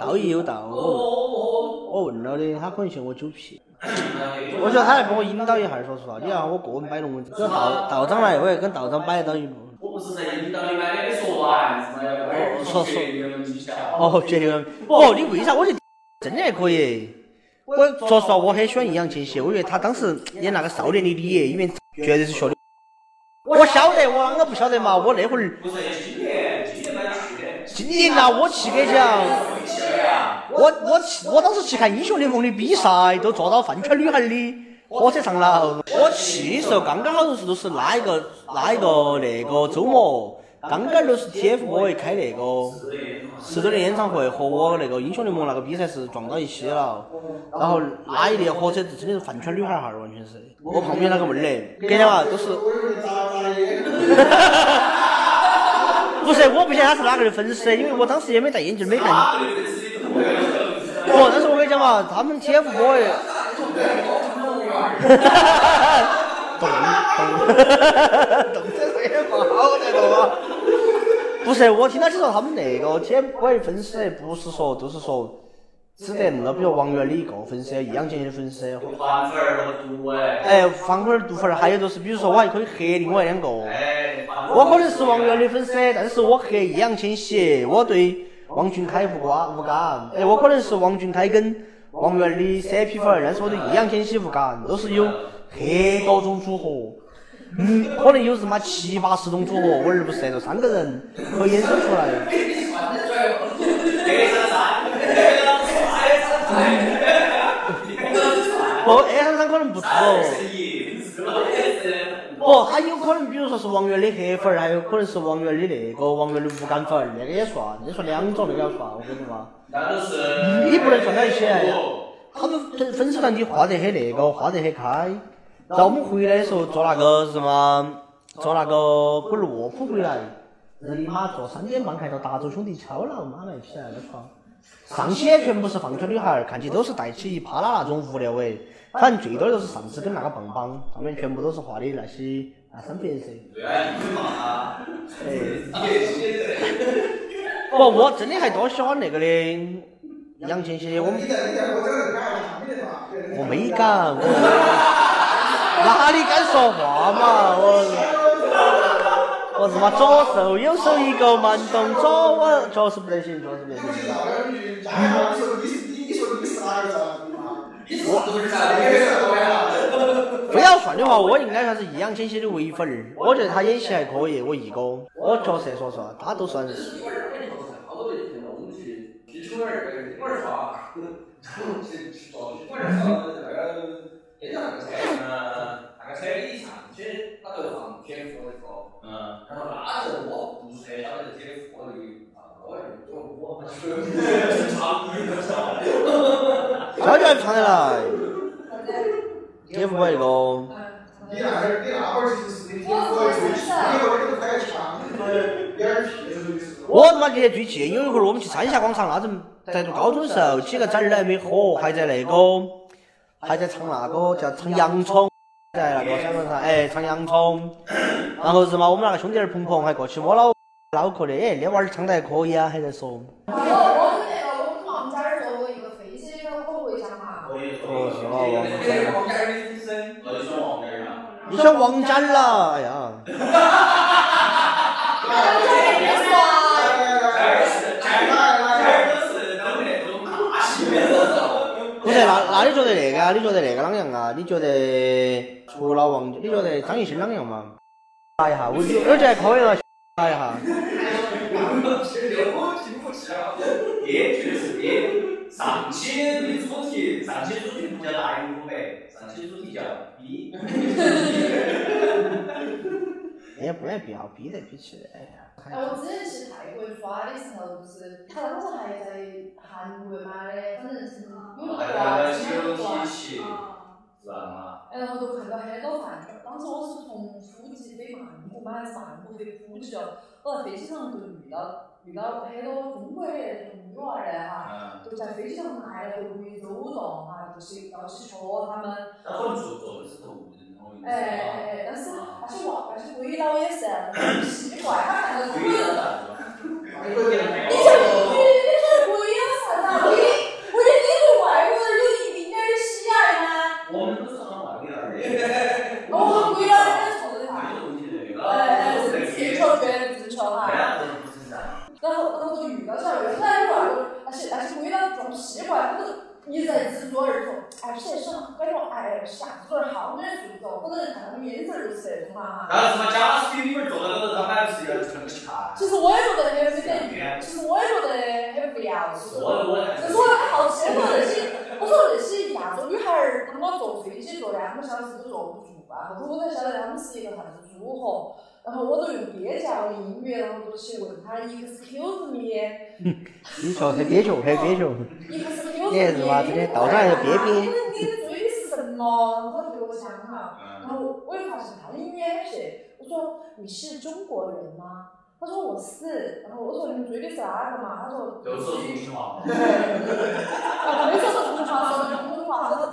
Speaker 1: 道义有道，我我问了的，他可能嫌我酒皮。我觉得他来帮我引导一下，说实话，你要我个人摆龙门阵，有道道长来，我要跟道长摆得到一路。
Speaker 2: 我不是在引导你吗，你没说完是吗？
Speaker 1: 说说。哦，绝对哦，你为啥？我觉得真的还可以。我说实话，我很喜欢易烊千玺，我觉得他当时演那个《少年的你》里面绝对是学的。我晓得，我啷个不晓得嘛？我那会儿
Speaker 2: 不是今年，今年买去的。
Speaker 1: 今年呐，我去给讲，我我去，我当时去看英雄联盟的比赛，都坐到饭圈女孩的火车上了。我去的时候刚刚好就是都是那一个那一个那个周末，刚刚都是 TFBOYS 开那个十周年演唱会和我那个英雄联盟那个比赛是撞到一起了。然后那一列火车真的是饭圈女孩哈儿，完全是。我旁边那个妹儿嘞，跟你讲嘛，都是。不是，我不晓得他是哪个的粉丝，因为我当时也没戴眼镜，没看。不，但是我跟你讲嘛，他们 TFBOYS，动动，动这也不好得动啊。不是，我听他去说他们那个 TFBOYS 粉丝，不是说就是说只得那个，比如王源的一个粉丝，易烊千玺的粉丝，
Speaker 2: 黄粉儿和毒哎。
Speaker 1: 哎，方粉儿、毒粉儿，还有就是比如说我还可以黑另外两个。
Speaker 2: 哎，
Speaker 1: 我可能是王源的粉丝，但是我黑易烊千玺，我对王俊凯无关无感。哎，我可能是王俊凯跟王源的 CP 粉儿，但是我对易烊千玺无感，都是有很多种组合。嗯，可能有日妈七八十种组合，我而不是那种三个人可以衍生出来。不，A 三三可能不是哦。不，他有可能，比如说是王源的黑粉儿，还有可能是王源的那个王源的无感粉儿，那个也算，那算两种，那个要算，我跟你说嘛。
Speaker 2: 那都是
Speaker 1: 你不能算到一起来呀。他们粉粉丝团你画得很那个，画得很开。然后我们回来的时候坐那个什么，坐那个滚乐浦回来，人妈坐三点半看到达州兄弟敲了，妈来起来了床。上去全部是放球女孩儿，看起都是带起一趴啦那种无聊诶，反正最多就是上次跟那个棒棒，上面全部都是画的那些那深白色。
Speaker 2: 对啊，你嘛，
Speaker 1: 哎，
Speaker 2: 写的。
Speaker 1: 不，我真的还多喜欢那个的杨千玺，我
Speaker 5: 你在你在我没得嘛？
Speaker 1: 我没敢，我哪里敢说话嘛？我我日妈左手右手一个慢动作，我确实不得行，确实不得行。
Speaker 2: 我？
Speaker 1: 非要算的话，我应该算是易烊千玺的唯粉儿。我觉得他演戏还可以，我一哥，我角色说实话，他都算是。
Speaker 3: 一会儿跟你说是好多人弄去，去出门儿，一会儿耍，去去做去玩儿耍，那个也就那个车，嗯，那个车一上去，他就放铁副的车，
Speaker 2: 嗯，
Speaker 3: 然后那时候我不是很晓得铁副的啊，我就我我就唱一个唱。
Speaker 1: 小舅还唱得来，铁副那个。
Speaker 5: 你那会儿你那会儿其实是你听过最气，你后面都开个枪，演儿屁是不是？
Speaker 1: 我他妈记得最气，有一回儿我们去三峡广场，那阵在读高中的时候，几个崽儿还没火，还在那个，还在唱那个叫唱洋葱，在那个三广场，哎，唱洋葱。然后日嘛，我们那个兄弟儿鹏鹏还过去摸了脑壳的，哎，那娃儿唱得还可以啊，还在说。
Speaker 4: 我我跟那个我跟王家儿做过一个飞机的火锅香嘛。
Speaker 2: 可以，
Speaker 1: 哦是吗王
Speaker 3: 家儿的。
Speaker 1: 你喜欢王家儿啦？哎呀，
Speaker 4: 王家儿也帅。
Speaker 5: 来来来来，
Speaker 2: 都是都那种大戏。
Speaker 1: 不是，那那你觉得那个啊？你觉得那个啷样啊？你觉得除了王，你觉得张艺兴啷样嘛？打一下，我我觉得还可以了，打一下。
Speaker 3: 我听不起了。
Speaker 2: 也绝对是也。上期的主题，上期主题不叫大英古北，上期主题叫逼。
Speaker 1: 哎，不然必要逼得比起来。
Speaker 4: 哎，我之前去泰国耍的时候，就是他当时还在韩国买的，反正是有
Speaker 2: 还
Speaker 4: 个挂
Speaker 2: 有
Speaker 4: 经常挂。
Speaker 2: 起，是吧？
Speaker 4: 哎，然后就看到很多饭圈儿，当时我是从普吉飞曼谷嘛，还是曼谷飞普吉哦，我在飞机上就遇到遇到很多中国的那种女娃儿哈，就在飞机上来回回走动哈，就是要去戳他们。哎哎哎，但是那些娃那些鬼佬也是奇怪，他看到鬼了。
Speaker 2: 鬼人啥子？
Speaker 5: 泰国人
Speaker 4: 你这你你这鬼佬啥子？为为你对外国人有一丁点儿喜爱吗？
Speaker 2: 我们都是很外地儿的。
Speaker 4: 哦，鬼佬也是错的哈。
Speaker 2: 有问题那个。
Speaker 4: 哎哎，是自求对自求哈。
Speaker 2: 那都不存在。
Speaker 4: 然后，然后就遇到起来，后来有外国那些那些鬼佬装西瓜，他都一人自作而作，哎，撇手，感觉哎，下自作而好的那种，我能看他们眼神儿就是那种嘛哈。
Speaker 2: 然后什么贾斯汀比尔坐在那个，他还不是要成个看。
Speaker 4: 其实我也觉得很有点，其实我也觉得很无聊，其实。
Speaker 2: 我我
Speaker 4: 但是我很好奇，我说那些，我说那些亚洲女孩儿，她们坐飞机坐两个小时都坐不住啊，后头我才晓得他们是一个啥子组合。然后我都用蹩脚的英语，然后就去问他 excuse me，
Speaker 1: 你说很蹩脚，很蹩脚。
Speaker 4: excuse me，
Speaker 1: 你还是嘛这边道上还有憋憋
Speaker 4: 你的你的追的是什么？他就给我讲哈，
Speaker 2: 嗯。
Speaker 4: 然后我又发现他的英语也很撇。我说你是中国人吗？他说我是。然后我说你们追的是哪个嘛？他说
Speaker 2: 都是重庆话。
Speaker 4: 啊，没说是重庆话，说的普通话。他说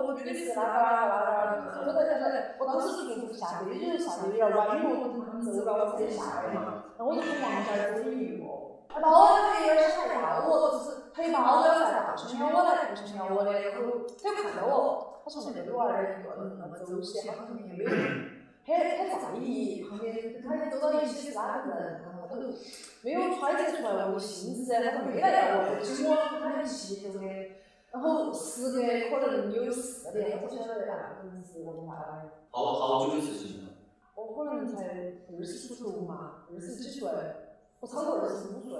Speaker 4: 我说我追的是哪个哪个哪个哪个？我在想想，我当时是就是下飞机就下的有点晚，因为我从杭州然后我直接下来嘛。然后我就跟王家儿走一路。然后他有点吓到我，就是他一包都要在大声鸟我来，大声鸟我的，然后他就看到我，他说那个娃儿一个人那么走起来，好像也没有很很在意旁边跟他走到一起是哪个人，然后他就没有揣测出来我的心思，他就没来要我，其实我跟他很契合的。然后时隔可能有四年，我不晓得那可能是文化的。
Speaker 2: 好好久的事情了。
Speaker 4: 我可能才二十出头嘛，二十几岁，不超过二十五岁。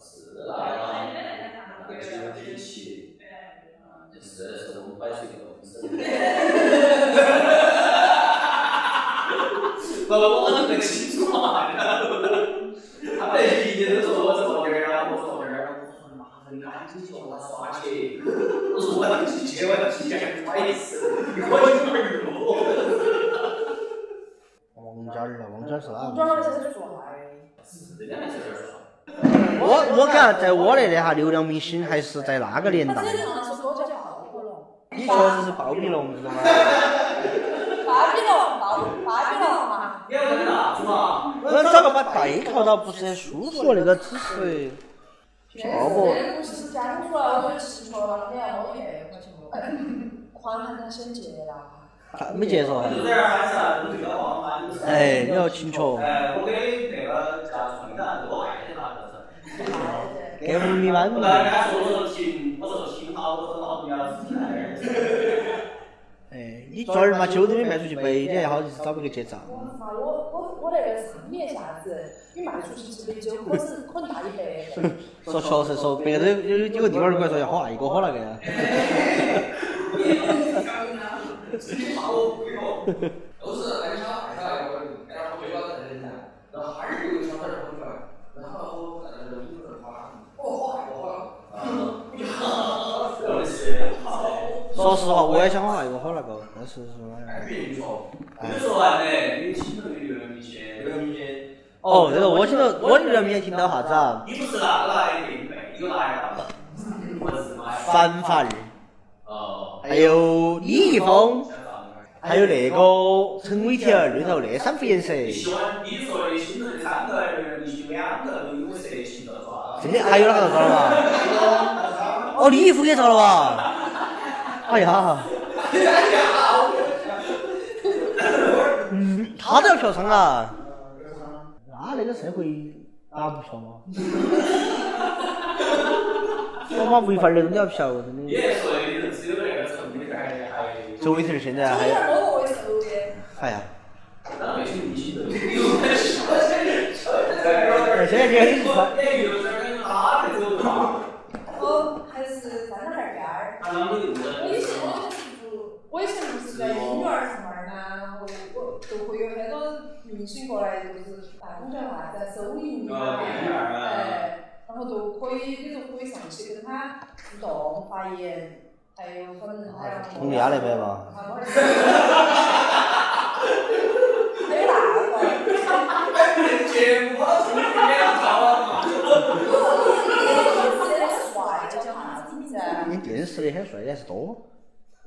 Speaker 2: 是那个，那个经很奇，就是是我们摆出一个公司。不，我很不清楚啊。我要去接，我要去见不好意思，你给我一会儿路。
Speaker 1: 王尖儿了，王尖儿是哪个？
Speaker 4: 转而且是帅。
Speaker 1: 我我感觉在我那里哈，流量明星还是在那个年代你确实是暴毙龙，知道吗？
Speaker 4: 巴比龙，暴巴比龙嘛。
Speaker 2: 你要跟啥子嘛？
Speaker 1: 我找个把背靠到不是很舒服那个姿势。
Speaker 4: 这个故事讲出来我就气错了，你要我一百块钱我。宽寒他先结了。
Speaker 1: 他没接受。
Speaker 2: 有点喊啥？都比较慌嘛。
Speaker 1: 哎，你要清楚。
Speaker 2: 哎，我给那个叫爱的那个是。
Speaker 1: 给五米万
Speaker 2: 我跟人家说，我说停，我说停好多分好多要自己来。
Speaker 1: 哎，你昨儿嘛，酒都没卖出去背的，好意思找别个结账。
Speaker 4: 我操！我我我那个商业价值，你卖出去几杯酒，可是可能大一百。
Speaker 1: 说确实说，别个都有有个地方儿跟我说要喝那个喝那个。
Speaker 3: 你骂我不哟，都是那个小孩儿噻，我给他喝杯高在那噻，然后哈儿有个小孩儿跑出来，然后我在那儿一会儿发，我喝那个喝了，
Speaker 2: 我是好。
Speaker 1: 说实话，我也想喝那个喝那个，但是说
Speaker 3: 哎，说，
Speaker 2: 你说完嘞，你
Speaker 1: 哦，这个我听到我流量明星听到啥子啊？
Speaker 2: 你不是那个来的妹妹，有来的。我是买。
Speaker 1: 凡凡儿，
Speaker 2: 哦。
Speaker 1: 还有李易峰，还有那个陈伟霆儿里头那三副颜色。
Speaker 2: 你喜欢你说的三个两个都有色情的是吧？
Speaker 1: 真的还有哪个招了吗？哦，李易峰也遭了吧？哎呀，嗯，他都要嫖娼啊？那那个社会打不嫖吗？我妈违法的人都要嫖，真的。
Speaker 2: 你还说的你只有那个陈伟霆还还。
Speaker 1: 周伟霆现在还
Speaker 4: 有。
Speaker 1: 哎呀，
Speaker 2: 那那些明星都有点小
Speaker 1: 现在
Speaker 4: 就是做，我以前不是在音乐儿上班儿嘛，然后我就会有很多明星过来，就是办公叫啥子收银啊，哎，然后就可以，你就可以上去跟他互动发言，还有反正还有。
Speaker 1: 佟丽娅那边嘛。
Speaker 4: 啊，我还有那个。
Speaker 3: 节目啊，从里面找啊。
Speaker 4: 帅叫啥子名字？
Speaker 1: 你电视里很帅的还是多。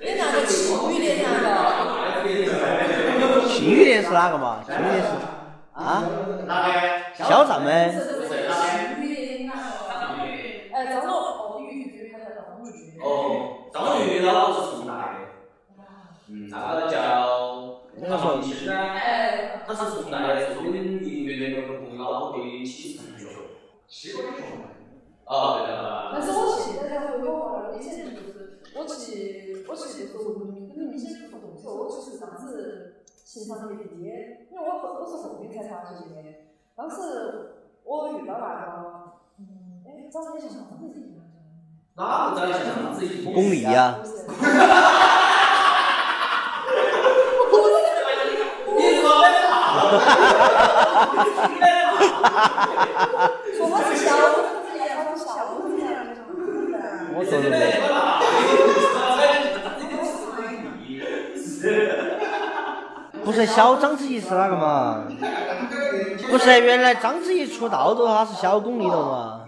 Speaker 4: 你那个庆余年那个。
Speaker 1: 庆余年是哪个嘛？庆余年是啊？
Speaker 2: 哪个？
Speaker 1: 肖战吗？
Speaker 4: 庆余年那个。哎，张龙哦，张豫。
Speaker 2: 哦，张玉老是重大的。嗯，那个叫张艺兴呢？
Speaker 4: 哎。
Speaker 2: 他是重大的，是我们音乐的那个朋友老婆的妻子同学。
Speaker 3: 西瓜球。
Speaker 2: 哦，对的。
Speaker 4: 但是我现在才会有了，以前就是我去，我去就是文明跟明星互动的时候，我其实当时情商特别低，因为我后我是后面才发现的。当时我遇到那个，嗯，哎，长得像章子怡
Speaker 2: 哪个长得像章子怡？
Speaker 1: 巩俐呀。
Speaker 2: 你说的
Speaker 4: 说他是小章子怡，他是小章子怡那种。
Speaker 1: 我说的。是小章子怡是哪个嘛？不是，原来章子怡出道的她是小巩俐的嘛？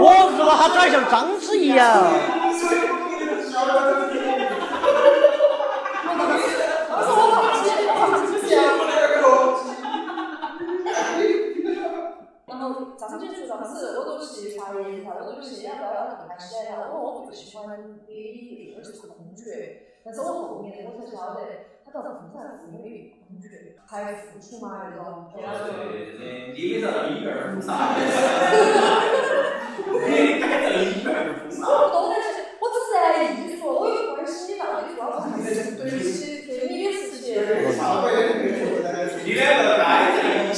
Speaker 1: 我日了，她长得像章子怡啊！
Speaker 4: 但是我后面我才晓得，他到是因为恐惧，才付出嘛那种。
Speaker 2: 对对对，你？你
Speaker 4: 是，我只是在艺术，我又关心你到底做啥子，对不起，对你的事情。
Speaker 2: 你两个该在一起。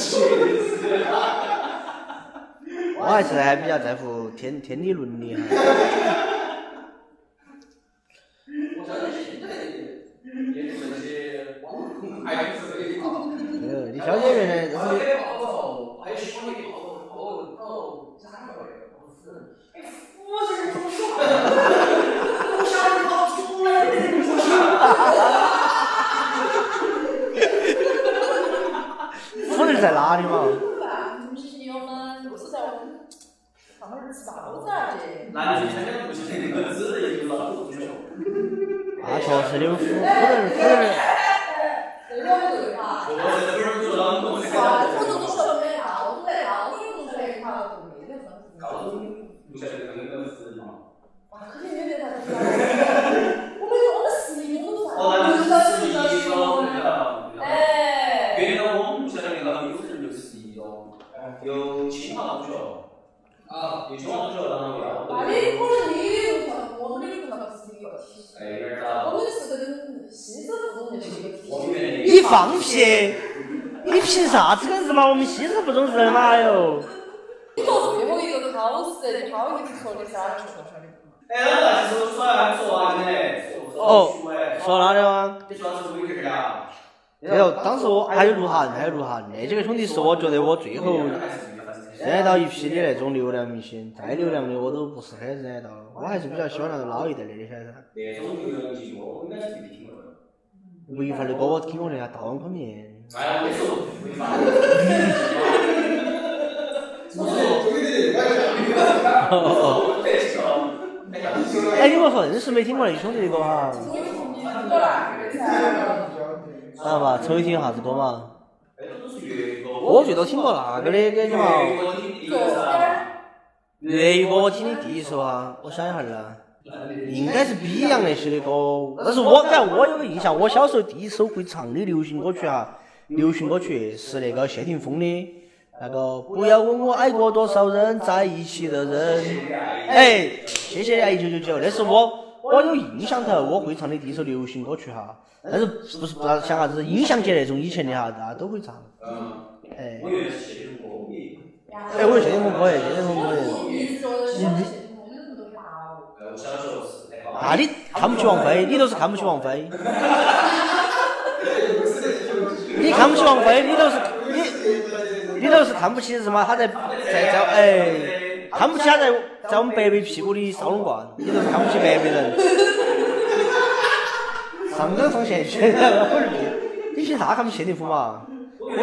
Speaker 1: 我还是还比较在乎天天理伦理哈。
Speaker 3: 我相信现在的也是那些
Speaker 1: 你晓得原来就是在哪里嘛？
Speaker 4: 办公室友们都是在我们上面儿吃包子啊去。
Speaker 2: 那
Speaker 1: 确实的，夫夫人夫人，
Speaker 4: 对了对嘛？
Speaker 2: 我这不是做老虎
Speaker 4: 啊，我都读小学啊，我都在高中读出来的嘛，对的，算是。
Speaker 2: 高中不晓得那个是嘛？
Speaker 4: 哇，肯定没得啥子。我们我们十一中都算。
Speaker 2: 哦，那就是十一中那个。
Speaker 4: 哎。
Speaker 2: 原来我们不晓得那个有人就十一中，有清华中学，
Speaker 3: 啊，
Speaker 2: 有清华中学，然后要
Speaker 4: 那你可能你的不算，我们的不算是一个体系。
Speaker 2: 哎，有点儿早。
Speaker 4: 我们是跟西师附中就是一个体系。
Speaker 2: 我们原来
Speaker 1: 你放屁！你凭啥子跟日嘛？我们西师附中是在哪哟？
Speaker 4: 你做最后一个考试，你好意思说你？
Speaker 2: 哎，那其实我说还说完呢，
Speaker 1: 哦
Speaker 2: 说哎，
Speaker 1: 说哪里吗？
Speaker 2: 你说是维克呀？
Speaker 1: 没有，当时我还有鹿晗，还有鹿晗，那几个兄弟是我觉得我最后认得到一批的那种流量明星，再流量的我都不是很认得到，我还是比较喜欢那种老一代的那些噻。
Speaker 2: 那种流量记我应该是没听过的。
Speaker 1: 吴亦凡的歌我听过的啊，大碗宽面。
Speaker 2: 哎，你说，没法。
Speaker 5: 我说
Speaker 1: 硬是没听过那兄弟的歌哈？知道吧？抽听啥子歌嘛？我最多听过那个的，跟你嘛。
Speaker 2: 粤语歌
Speaker 1: 我听的第一首啊，我想一下儿啊，应该是 Beyond 那些的歌，但是我感觉我有个印象，我小时候第一首会唱的流行歌曲啊，流行歌曲是那个谢霆锋的那个不要问我爱过多少人，在一起的人，哎，谢谢爱一九九九，那是我我有印象头我会唱的第一首流行歌曲哈，但是不是不知道像啥子音响节那种以前的哈，大家都会唱，
Speaker 2: 嗯。
Speaker 1: 哎。
Speaker 2: 我，有谢霆锋。歌迷。
Speaker 1: 哎，谢霆锋可以，谢霆锋可啊，你看不起王菲，你都是看不起王菲。你看不起王菲，你都是你，你都是看不起什么？他在在在哎，看不起他在在我们伯伯屁股的烧龙冠，你都是看不起伯伯人。上纲上线，现在我是，你凭啥看不起谢霆锋嘛？
Speaker 2: 我我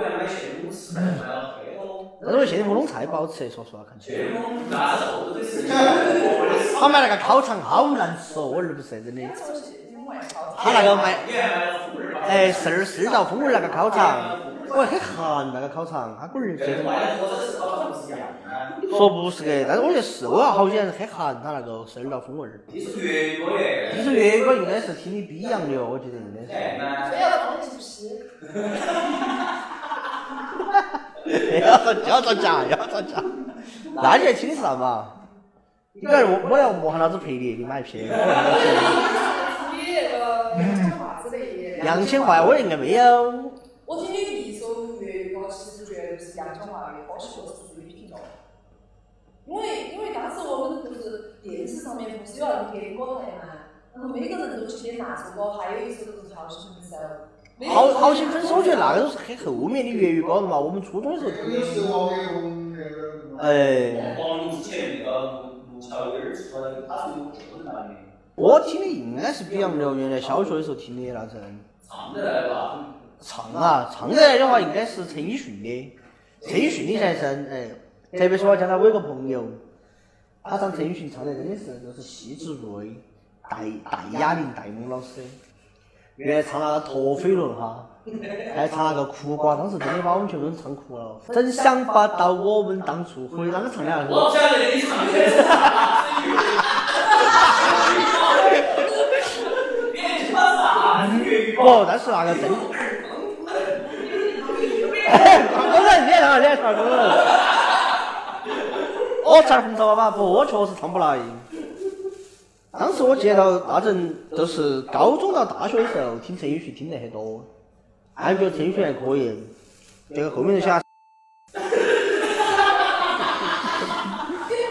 Speaker 2: 原来买谢霆锋是买了。
Speaker 1: 但是我谢霆锋弄菜不好吃，说实话看起来。他买那个烤肠好难吃哦，我儿不是真的。他那个卖。哎，四儿四道风味儿那个烤肠，我很寒那个烤肠，他龟儿。说不是的，但是我觉得是，我要好像很寒他那个十二道风味儿。
Speaker 2: 你是粤语歌
Speaker 1: 粤应该是听的 Beyond 的哦，我觉得应该是。
Speaker 2: 哎，那
Speaker 4: 非要当的是
Speaker 1: 要造假，要造假。那你还听的是啥嘛？你看我我要莫喊老子赔你，你买骗我。
Speaker 4: 你 那个讲话之类的。
Speaker 1: 杨千嬅我应该没有。
Speaker 4: 我听的第一首粤语歌，其实绝对是杨千嬅的《歌曲》，我是最听的。因为因为当时我们不是电视上面不是有那种点歌台嘛，然后每个人都去点那首歌，还有一首就是《好心分手》。
Speaker 1: 好好些分手，我觉得那个都是很后面的粤语歌了嘛，我们初中的时候听的。哎。我听的应该是 Beyond 的，原来小学的时候听的那阵。
Speaker 2: 唱得来吧？
Speaker 1: 唱啊，唱得来的话应该是陈奕迅的，陈奕迅的才声哎，特别是我讲他，我有个朋友，他唱陈奕迅唱的真的是就是细致入微，戴戴雅玲、戴蒙老师，原来唱那个陀飞轮哈，还唱那个苦瓜，当时真的把我们全部都唱哭了。真想不到我们当初会啷个唱的啊？
Speaker 2: 我不晓得你唱的是啥子粤语。你
Speaker 1: 哦，但是那个真，哎，工人脸上脸上工人，哦，才红烧吧？不，我确实唱不来。当时我记得那阵都是高中到大学的时候听陈奕迅听的很多，感觉得陈奕迅还可以，结果后面就想
Speaker 4: 你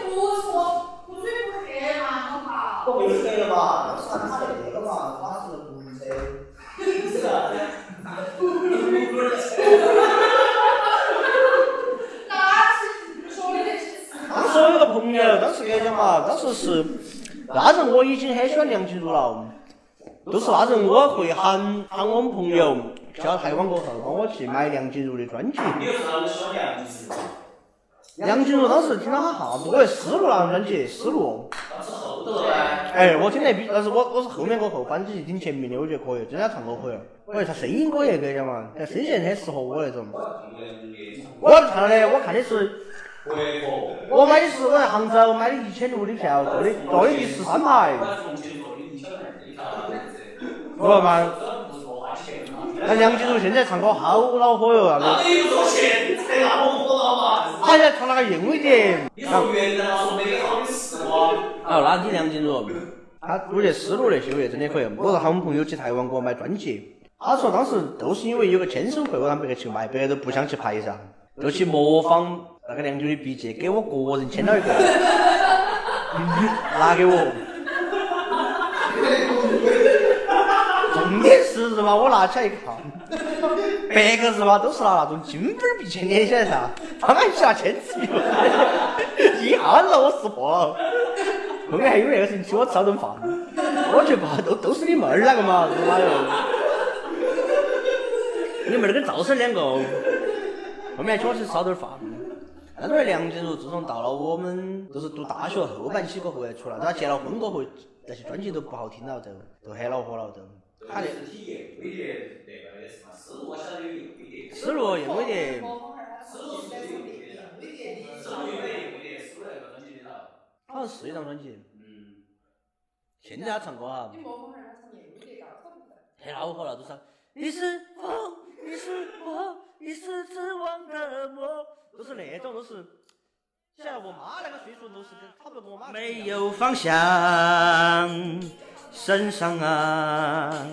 Speaker 4: 不说，不吹不黑嘛，好不好？
Speaker 1: 我没学了嘛，当时他那个嘛，他是红车。
Speaker 4: 那是说的那些事。
Speaker 1: 当时我有个朋友，当时跟你讲嘛，当时是已经很喜欢梁静茹了，都是那阵我会喊喊我们朋友下台湾过后帮我去买梁静茹的专辑。
Speaker 2: 梁静茹，
Speaker 1: 当时听了哈哈子，我是丝路那张专辑，丝路。
Speaker 2: 当时后头呢，
Speaker 1: 哎，我听得比，但是我我是后面过后反正去听前面的，我觉得可以，真的唱歌可以。我觉得他声音可以，跟你讲嘛，他声线很适合我那种。我唱的，我看的是，我买的是我在杭州买的一千六的票，坐的坐的第十三排。
Speaker 2: 我在重庆做的一小二一条
Speaker 1: 不嘛，
Speaker 2: 不错花钱嘛。
Speaker 1: 那梁静茹现在唱歌好恼火哟，那个，
Speaker 2: 那你不说现在那么火了嘛？
Speaker 1: 他现在唱那个硬一点。
Speaker 2: 你说原来说美好的时光，
Speaker 1: 哦，那你梁静茹，他我觉得思路那些我觉得真的可以。我说他们朋友去台湾给我买专辑，他说当时都是因为有个签售会，我让别个去卖，别个都不想去排上，就去模仿那个梁静茹的笔记，给我个人签了一个，拿给我。重点是日嘛，我拿起来一看，别个日嘛都是拿那种金粉笔签捏起来噻，他们去拿签字笔，一下子我识破了。后面还有那个事情请我吃了顿饭，我觉得吧，都都是你妹儿那个嘛，日妈哟！你妹儿跟赵婶两个，后面还请我去吃了顿饭。但是梁静茹自从到了我们都是读大学后半期过后出来，她结了婚过后，那些专辑都不好听了，都都很恼火了，都。他的
Speaker 2: 体验威廉那？思路我晓得，
Speaker 1: 好像是一张专辑。
Speaker 2: 嗯，
Speaker 1: 现在他唱歌哈，
Speaker 4: 你模仿下他唱英语的高潮部分。
Speaker 1: 太恼火了，都是。你是风，你是我，你是指望的我，都是那种，都是。像我妈那个岁数，都是跟差不多跟我妈。没有方向，身上啊，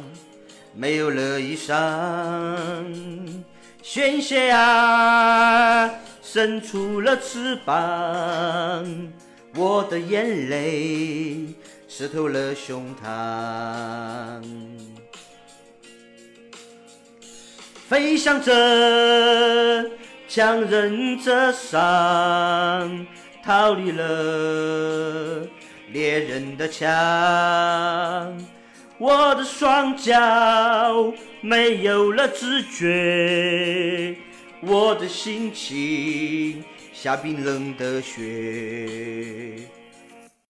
Speaker 1: 没有了衣裳，鲜血啊，伸出了翅膀，我的眼泪湿透了胸膛。飞翔着，强忍着伤，逃离了猎人的枪。我的双脚没有了知觉，我的心情下冰冷的雪。